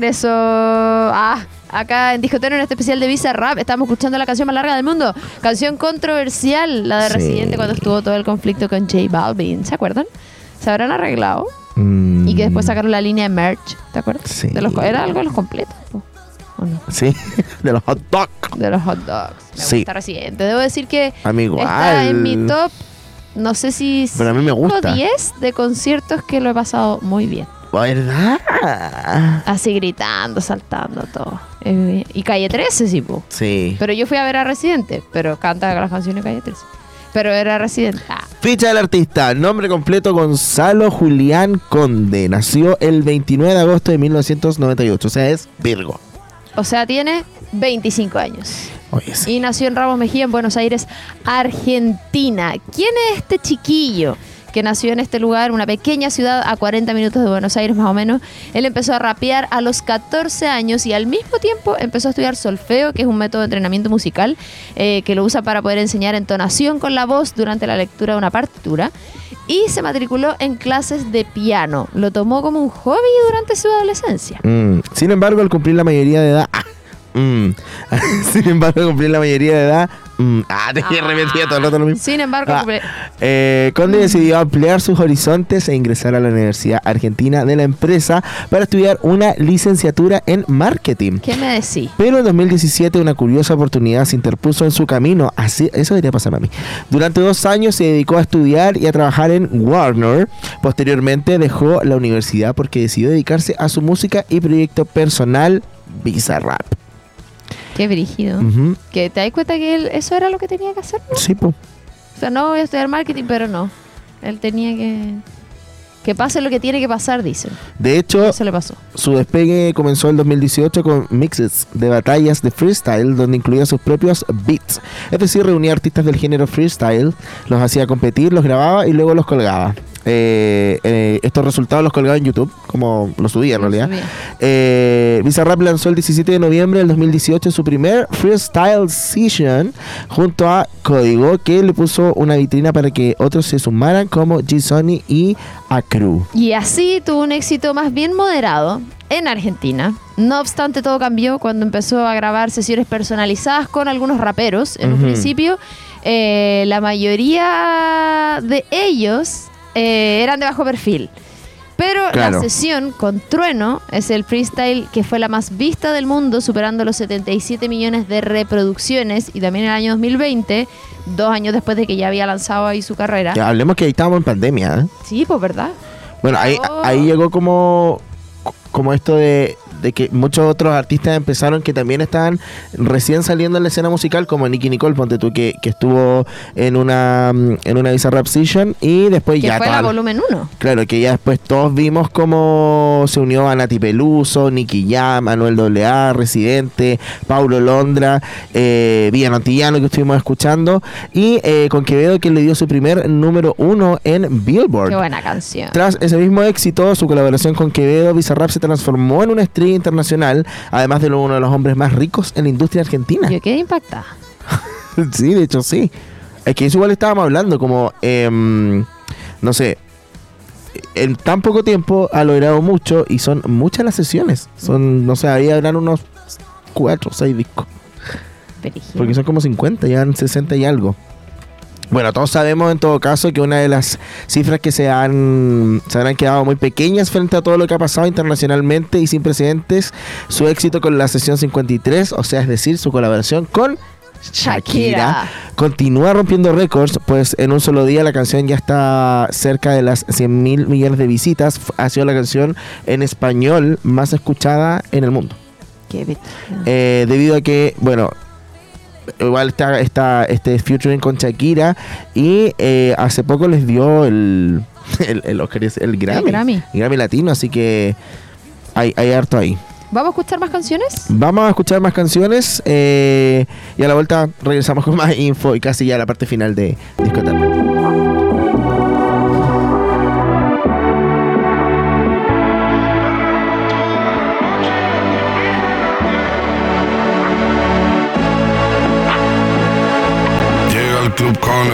regreso. Ah, acá en Discotero en este especial de Visa Rap estamos escuchando la canción más larga del mundo. Canción controversial, la de Sí. Residente cuando estuvo todo el conflicto con J Balvin. ¿Se acuerdan? ¿Se habrán arreglado? Mm, Y que después sacaron la línea de merch, ¿te acuerdas? Sí. De los, era algo de los completos. po, ¿O no? Sí, de los hot dogs. De los hot dogs. Me Sí. gusta Residente. Debo decir que A mí igual. está en mi top, no sé si Pero a mí me gusta. 10 de conciertos que lo he pasado muy bien. ¿Verdad? Así gritando, saltando, todo. Eh, y Calle 13, sí, po. Sí. Pero yo fui a ver a Residente, pero canta las canciones Calle 13. Pero era Residente. Ah, Ficha del artista, nombre completo Gonzalo Julián Conde. Nació el 29 de agosto de 1998, o sea, es Virgo. o sea, tiene 25 años. Oye, sí. Y nació en Ramos Mejía, en Buenos Aires, Argentina. ¿Quién es este chiquillo? Que nació en este lugar, una pequeña ciudad a 40 minutos de Buenos Aires más o menos. Él empezó a rapear a los 14 años y al mismo tiempo empezó a estudiar solfeo, que es un método de entrenamiento musical eh, que lo usa para poder enseñar entonación con la voz durante la lectura de una partitura. Y se matriculó en clases de piano. Lo tomó como un hobby durante su adolescencia. Mm, Sin embargo, al cumplir la mayoría de edad. ah, mm. Sin embargo, al cumplir la mayoría de edad. Mm, ah, te Ah. repetía todo el rato lo mismo. Sin embargo, Ah, eh, Conde decidió ampliar sus horizontes e ingresar a la Universidad Argentina de la Empresa para estudiar una licenciatura en marketing. ¿qué me decís? Pero en 2017 una curiosa oportunidad se interpuso en su camino. Así, eso debería pasarme a mí. Durante dos años se dedicó a estudiar y a trabajar en Warner. Posteriormente dejó la universidad porque decidió dedicarse a su música y proyecto personal Bizarrap. Qué brígido. Que te das cuenta que él, eso era lo que tenía que hacer. Sí, po. O sea, no voy a estudiar marketing, pero no. Él tenía que. Que pase lo que tiene que pasar, dicen. De hecho, Eso le pasó. Su despegue comenzó en 2018 con mixes de batallas de freestyle donde incluía sus propios beats. Es decir, reunía artistas del género freestyle, los hacía competir, los grababa y luego los colgaba. Eh, eh, estos resultados los colgaba en YouTube, como los subía en realidad. Eh, Bizarrap lanzó el 17 de noviembre del 2018 su primer freestyle session junto a Código, que le puso una vitrina para que otros se sumaran como G-Sony y Acru. Y así tuvo un éxito más bien moderado en Argentina. No obstante, todo cambió cuando empezó a grabar sesiones personalizadas con algunos raperos. En un principio, eh, la mayoría de ellos eh, eran de bajo perfil. Pero Claro. la sesión con Trueno es el freestyle que fue la más vista del mundo, superando los 77 millones de reproducciones. Y también en el año 2020, dos años después de que ya había lanzado ahí su carrera. Ya, hablemos que ahí estábamos en pandemia, ¿eh? Sí, pues verdad. Bueno, ahí, Oh. ahí llegó como, como esto de, de que muchos otros artistas empezaron que también estaban recién saliendo en la escena musical, como Nicky Nicole, ponte tú, que, que estuvo en una mm, en una Bizarrap Session y después Que ya fue toda la volumen 1. Claro, que ya después todos vimos cómo se unió a Nati Peluso, Nicky Jam, Manuel AA, Residente, Paulo Londra, eh, Villano Antillano que estuvimos escuchando y eh, con Quevedo que le dio su primer número uno en Billboard. Qué buena canción. Tras ese mismo éxito, su colaboración con Quevedo, Bizarrap se transformó en una internacional, además de uno de los hombres más ricos en la industria argentina. Yo quedé impactada. sí, de hecho sí. Es que eso igual estábamos hablando, como, em, no sé, en tan poco tiempo ha logrado mucho y son muchas las sesiones. Son, no sé, ahí habrán unos cuatro o seis discos. Porque son como 50, ya han 60 y algo. Bueno, todos sabemos en todo caso que una de las cifras que se han, se han quedado muy pequeñas frente a todo lo que ha pasado internacionalmente y sin precedentes, su éxito con la sesión 53, o sea, es decir, su colaboración con Shakira, continúa rompiendo récords, pues en un solo día la canción ya está cerca de las 100 mil millones de visitas. Ha sido la canción en español más escuchada en el mundo. Qué Eh, debido a que, bueno, igual está, está este featuring con Shakira y eh, hace poco les dio el, el, el, Oscar, el Grammy, Grammy. el Grammy Latino, así que hay, hay harto ahí. ¿Vamos a escuchar más canciones? Vamos a escuchar más canciones eh, y a la vuelta regresamos con más info y casi ya la parte final de Discoteca.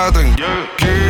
más que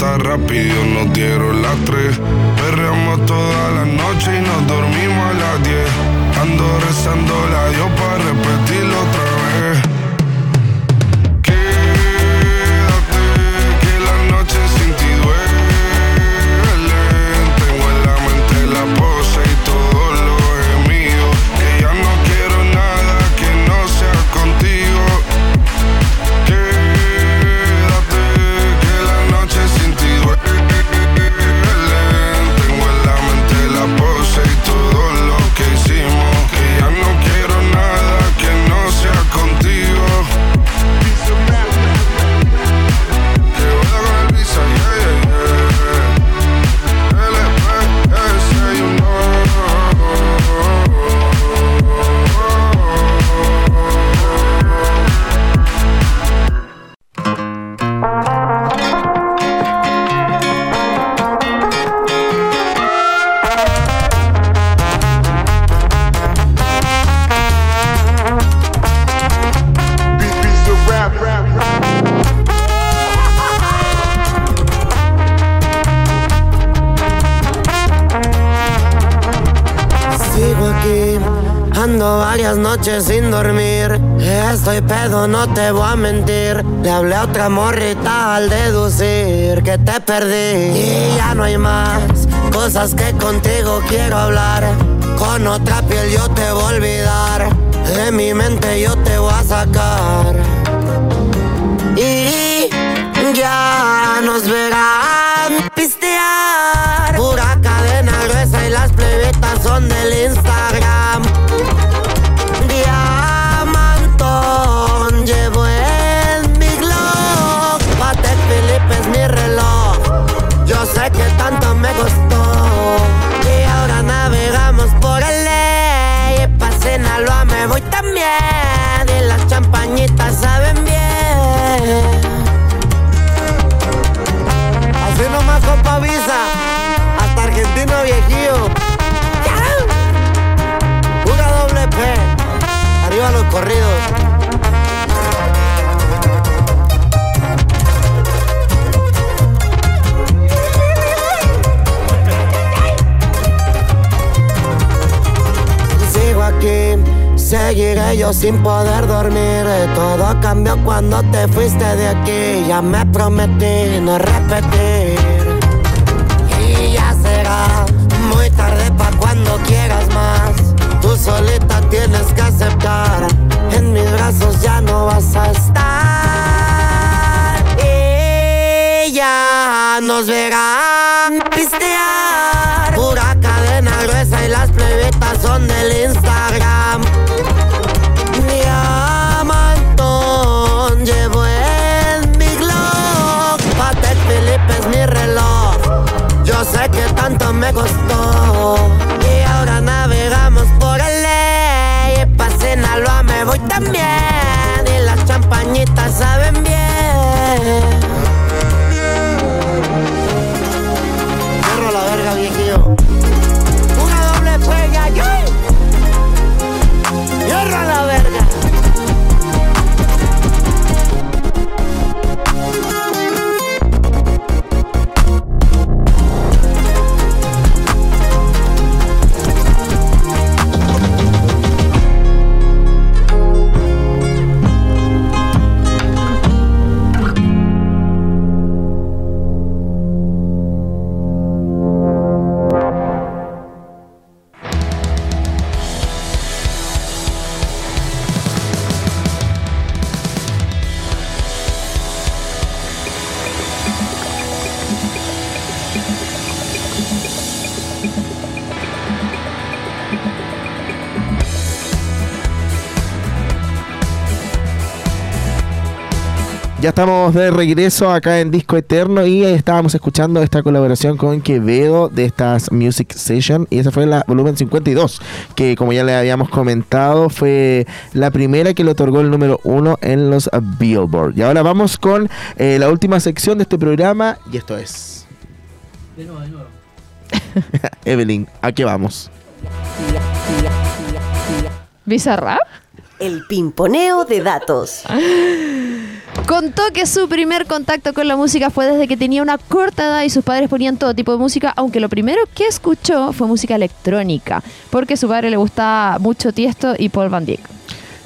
rápido nos dieron las tres. Perreamos toda la noche y nos dormimos a las diez. Ando rezando la Dios para repetirlo ando varias noches sin dormir. Estoy pedo, no te voy a mentir. Le hablé a otra morrita al deducir que te perdí. Y ya no hay más cosas que contigo quiero hablar. Con otra piel yo te voy a olvidar. De mi mente yo te voy a sacar. Y ya nos verán pistear. Pura cadena gruesa y las plebitas son del Instagram. Sigo aquí, seguiré yo sin poder dormir. Todo cambió cuando te fuiste de aquí. Ya me prometí no repetir. Nos verá pistear. Pura cadena gruesa y las plebitas son del Instagram. Diamantón llevo en mi glove. Patek Philippe es mi reloj. Yo sé que tanto me costó. Ya estamos de regreso acá en Disco Eterno y estábamos escuchando esta colaboración con Quevedo de estas Music Session y esa fue la volumen 52, que como ya le habíamos comentado fue la primera que le otorgó el número uno en los Billboard. Y ahora vamos con eh, la última sección de este programa y esto es... De nuevo, de nuevo. Evelyn, ¿a qué vamos? Bizarrap El pimponeo de datos. contó que su primer contacto con la música fue desde que tenía una corta edad y sus padres ponían todo tipo de música, aunque lo primero que escuchó fue música electrónica, porque a su padre le gustaba mucho Tiesto y Paul Van Dyck.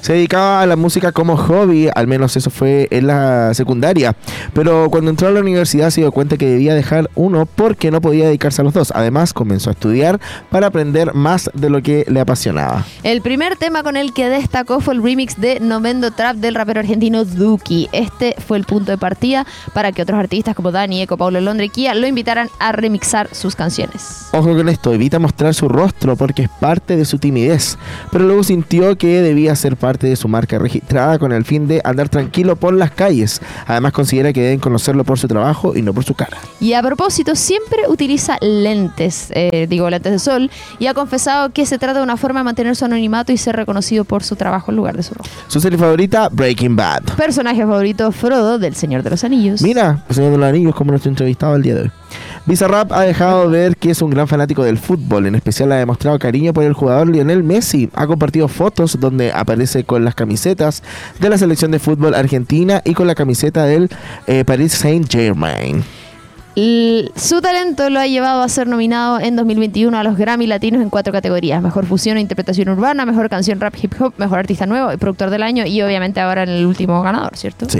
Se dedicaba a la música como hobby, al menos eso fue en la secundaria. Pero cuando entró a la universidad se dio cuenta que debía dejar uno porque no podía dedicarse a los dos. Además, comenzó a estudiar para aprender más de lo que le apasionaba. El primer tema con el que destacó fue el remix de Nomendo Trap del rapero argentino Duki. Este fue el punto de partida para que otros artistas como Dani, Eco, Paulo Londra y Kia lo invitaran a remixar sus canciones. Ojo con esto, evita mostrar su rostro porque es parte de su timidez. Pero luego sintió que debía ser parte de su marca registrada con el fin de andar tranquilo por las calles. Además considera que deben conocerlo por su trabajo y no por su cara. Y a propósito, siempre utiliza lentes, eh, digo lentes de sol, y ha confesado que se trata de una forma de mantener su anonimato y ser reconocido por su trabajo en lugar de su rostro. Su serie favorita, Breaking Bad. Personaje favorito, Frodo, del Señor de los Anillos. Mira, el Señor de los Anillos como nuestro entrevistado el día de hoy. Bizarrap ha dejado ver que es un gran fanático del fútbol, en especial ha demostrado cariño por el jugador Lionel Messi. Ha compartido fotos donde aparece con las camisetas de la selección de fútbol argentina y con la camiseta del eh, Paris Saint Germain. L- su talento lo ha llevado a ser nominado en 2021 a los Grammy Latinos en cuatro categorías: Mejor Fusión e Interpretación Urbana, Mejor Canción Rap Hip Hop, Mejor Artista Nuevo y Productor del Año y obviamente ahora en el último ganador, ¿cierto? Sí.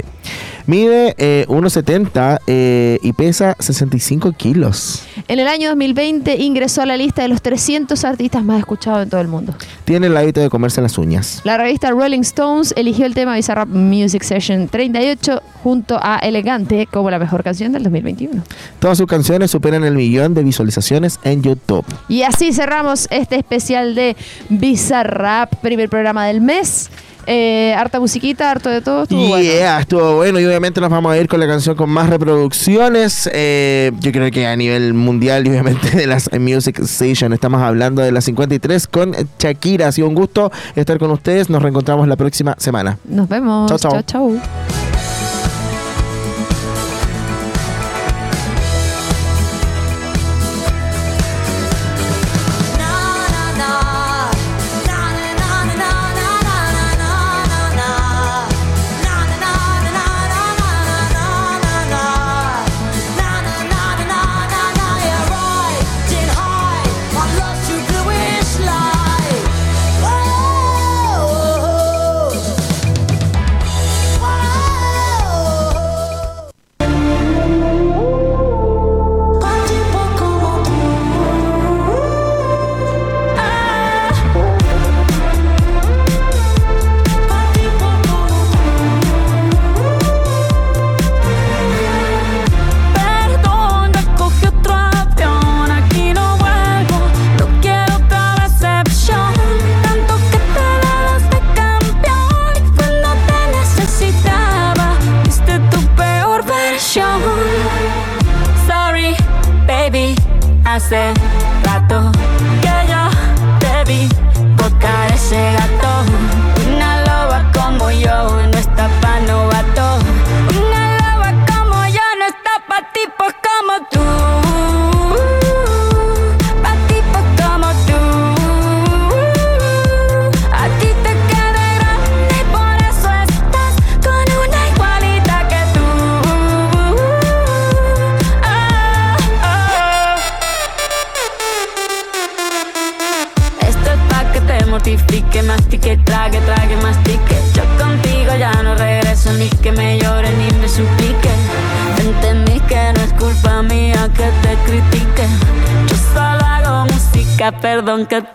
Mide eh, 1,70 eh, y pesa 65 kilos. En el año 2020 ingresó a la lista de los 300 artistas más escuchados en todo el mundo. Tiene el hábito de comerse las uñas. La revista Rolling Stones eligió el tema Bizarrap Music Session 38 junto a Elegante como la mejor canción del 2021. Todas sus canciones superan el millón de visualizaciones en YouTube. Y así cerramos este especial de Bizarrap, primer programa del mes. Eh, harta musiquita, harto de todo. estuvo bueno. Yeah, estuvo bueno y obviamente nos vamos a ir con la canción con más reproducciones. Eh, yo creo que a nivel mundial y obviamente de las Music Station estamos hablando de las 53 con Shakira. Ha sido un gusto estar con ustedes. Nos reencontramos la próxima semana. Nos vemos. Chau, chau.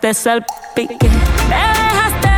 empezó pique. Me dejaste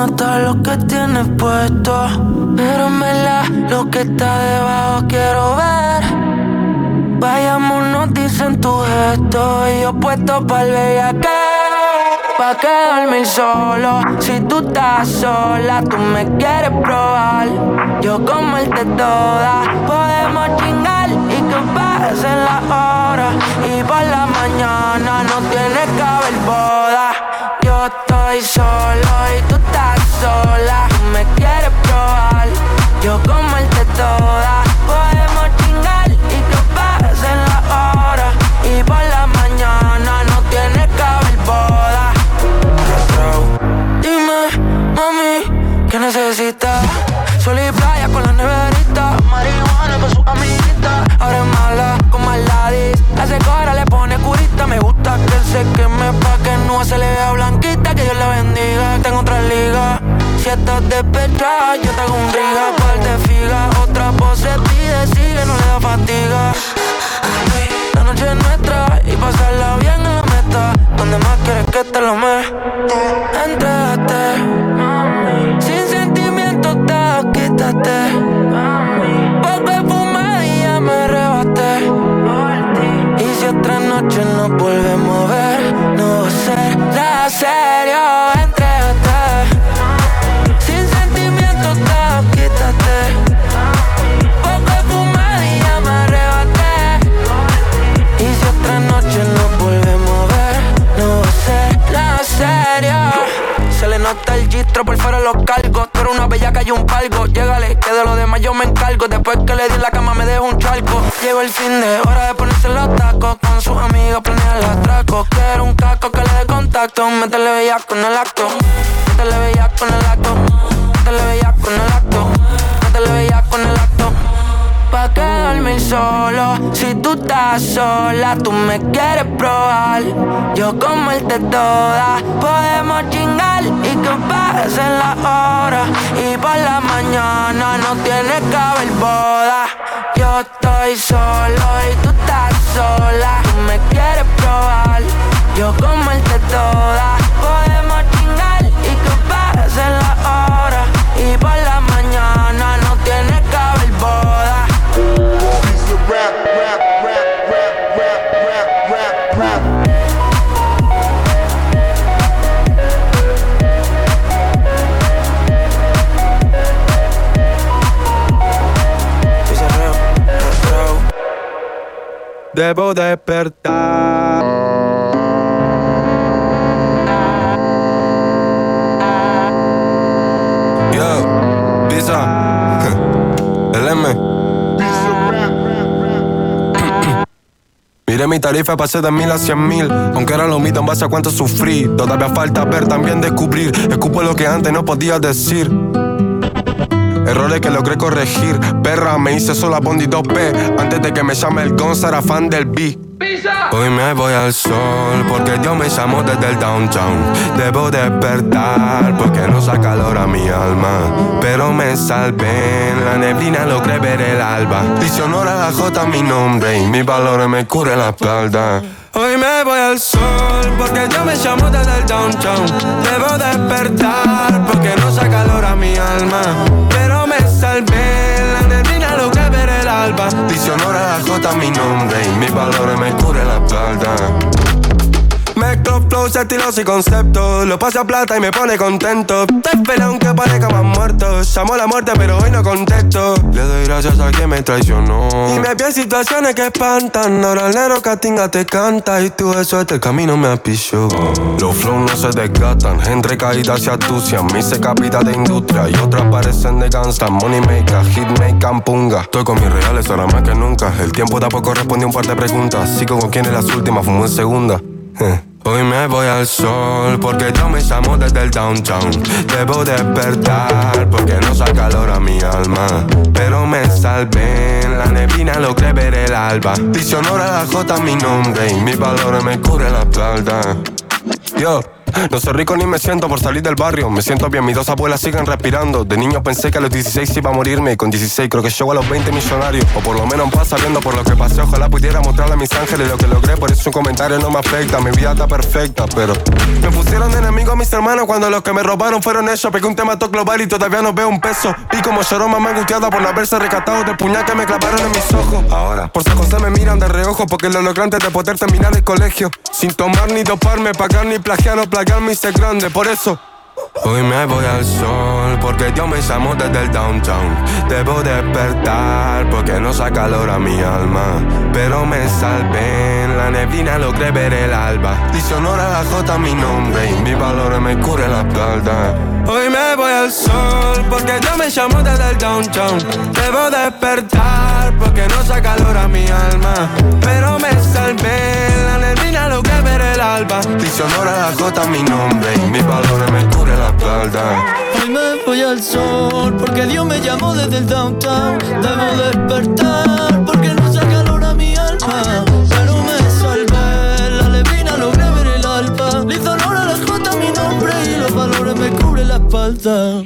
nota lo que tienes puesto. Pero me la lo que está debajo quiero ver. Vayámonos, dicen tu gesto. Y yo puesto para el que pa' que dormir solo. Si tú estás sola, tú me quieres probar. Yo comerte toda, podemos chingar y que pasen las horas. Y por la mañana no estoy solo y tú estás sola. Me quieres probar, yo comerte toda registro, por fuera los cargos. Tú eres una bellaca y un palco. Llégale, que de lo demás yo me encargo. Después que le di la cama me dejo un charco. Llegó el fin de hora de ponerse los tacos. Con sus amigos planear los atracos. Quiero un casco que le dé contacto. Métele bellaco con el acto. Métele bellaco con el acto. Métele bellaco con el acto. Métele bellaco con el acto pa' quedarme solo. Si tú estás sola, tú me quieres probar. Yo como el de todas, podemos chingar que pasen las horas. Y por la mañana no tiene que haber boda. Yo estoy solo y tú estás sola. Tú me quieres probar. Yo de todas, podemos chingar y que pasen las horas. Y por la mañana no tiene que haber boda. Debo despertar. Yo, pizza. El M. Miré mi tarifa, pasé de mil a cien mil. Aunque era lo mismo en base a cuánto sufrí. Todavía falta ver, también descubrir. Escupo lo que antes no podía decir. Errores que logré corregir. Perra, me hice sola Bondi 2P. Antes de que me llame el Gonza, era fan del B. Hoy me voy al sol porque Dios me llamó desde el downtown. Debo despertar porque no saca calor a mi alma. Pero me salvé en la neblina, logré ver el alba. Dice honor a la J mi nombre y mis valores me cubre la espalda. Hoy me voy al sol porque Dios me llamó desde el downtown. Debo despertar porque no saca calor a mi alma. A la J mi nombre y mis valores me cubre la espalda. Flows, estilos y conceptos. Lo paso a plata y me pone contento. Te espera aunque parezca más muerto. Llamo a la muerte, pero hoy no contesto. Le doy gracias a quien me traicionó. Y me en situaciones que espantan. Ahora el negro Catinga te canta. Y tú eso este camino me apichó. Los flows no se desgastan. Entre caídas se atucian. Me hice capita de industria. Y otras parecen de gangsta. Money maker, hit maker, punga. Estoy con mis reales ahora más que nunca. El tiempo tampoco respondió un par de preguntas. Sigo con quien es las últimas, fumo en segunda. Hoy me voy al sol porque yo me llamo desde el downtown. Debo despertar porque no saca calor a mi alma. Pero me salvé en la neblina, logré ver el alba. Dice honor a la J mi nombre y mis valores me cubre la espalda. Yo. No soy rico ni me siento por salir del barrio. Me siento bien, mis dos abuelas siguen respirando. De niño pensé que a los 16 iba a morirme. Y con 16 creo que llego a los 20 millonarios. O por lo menos pasa viendo por lo que pasé. Ojalá pudiera mostrarle a mis ángeles lo que logré. Por eso un comentario no me afecta. Mi vida está perfecta, pero. Me pusieron de enemigo a mis hermanos cuando los que me robaron fueron ellos. Pegué un tema todo global y todavía no veo un peso. Y como lloró mamá angustiada por no haberse recatado del puñal que me clavaron en mis ojos. Ahora, por San José me miran de reojo porque lo logré antes de poder terminar el colegio. Sin tomar ni doparme, pagar ni plagiar o plagiar hice grande, por eso. Hoy me voy al sol porque Dios me llamó desde el downtown. Debo despertar porque no saca calor a mi alma. Pero me salvé en la neblina, logré ver el alba. Dice honor a la J mi nombre y mis valores me cubre la espalda. Hoy me voy al sol porque Dios me llamó desde el downtown. Debo despertar porque no saca calor a mi alma. Pero me salvé la neblina, logré ver el alba. Dice honor a la J mi nombre y mis valores me cubre la espalda. Hoy me voy al sol porque Dios me llamó desde el downtown. Debo despertar porque no saca calor a mi alma. Pero me salvé, la levina logré ver el alba. Le hizo honor a la J mi nombre y los valores me cubre la espalda.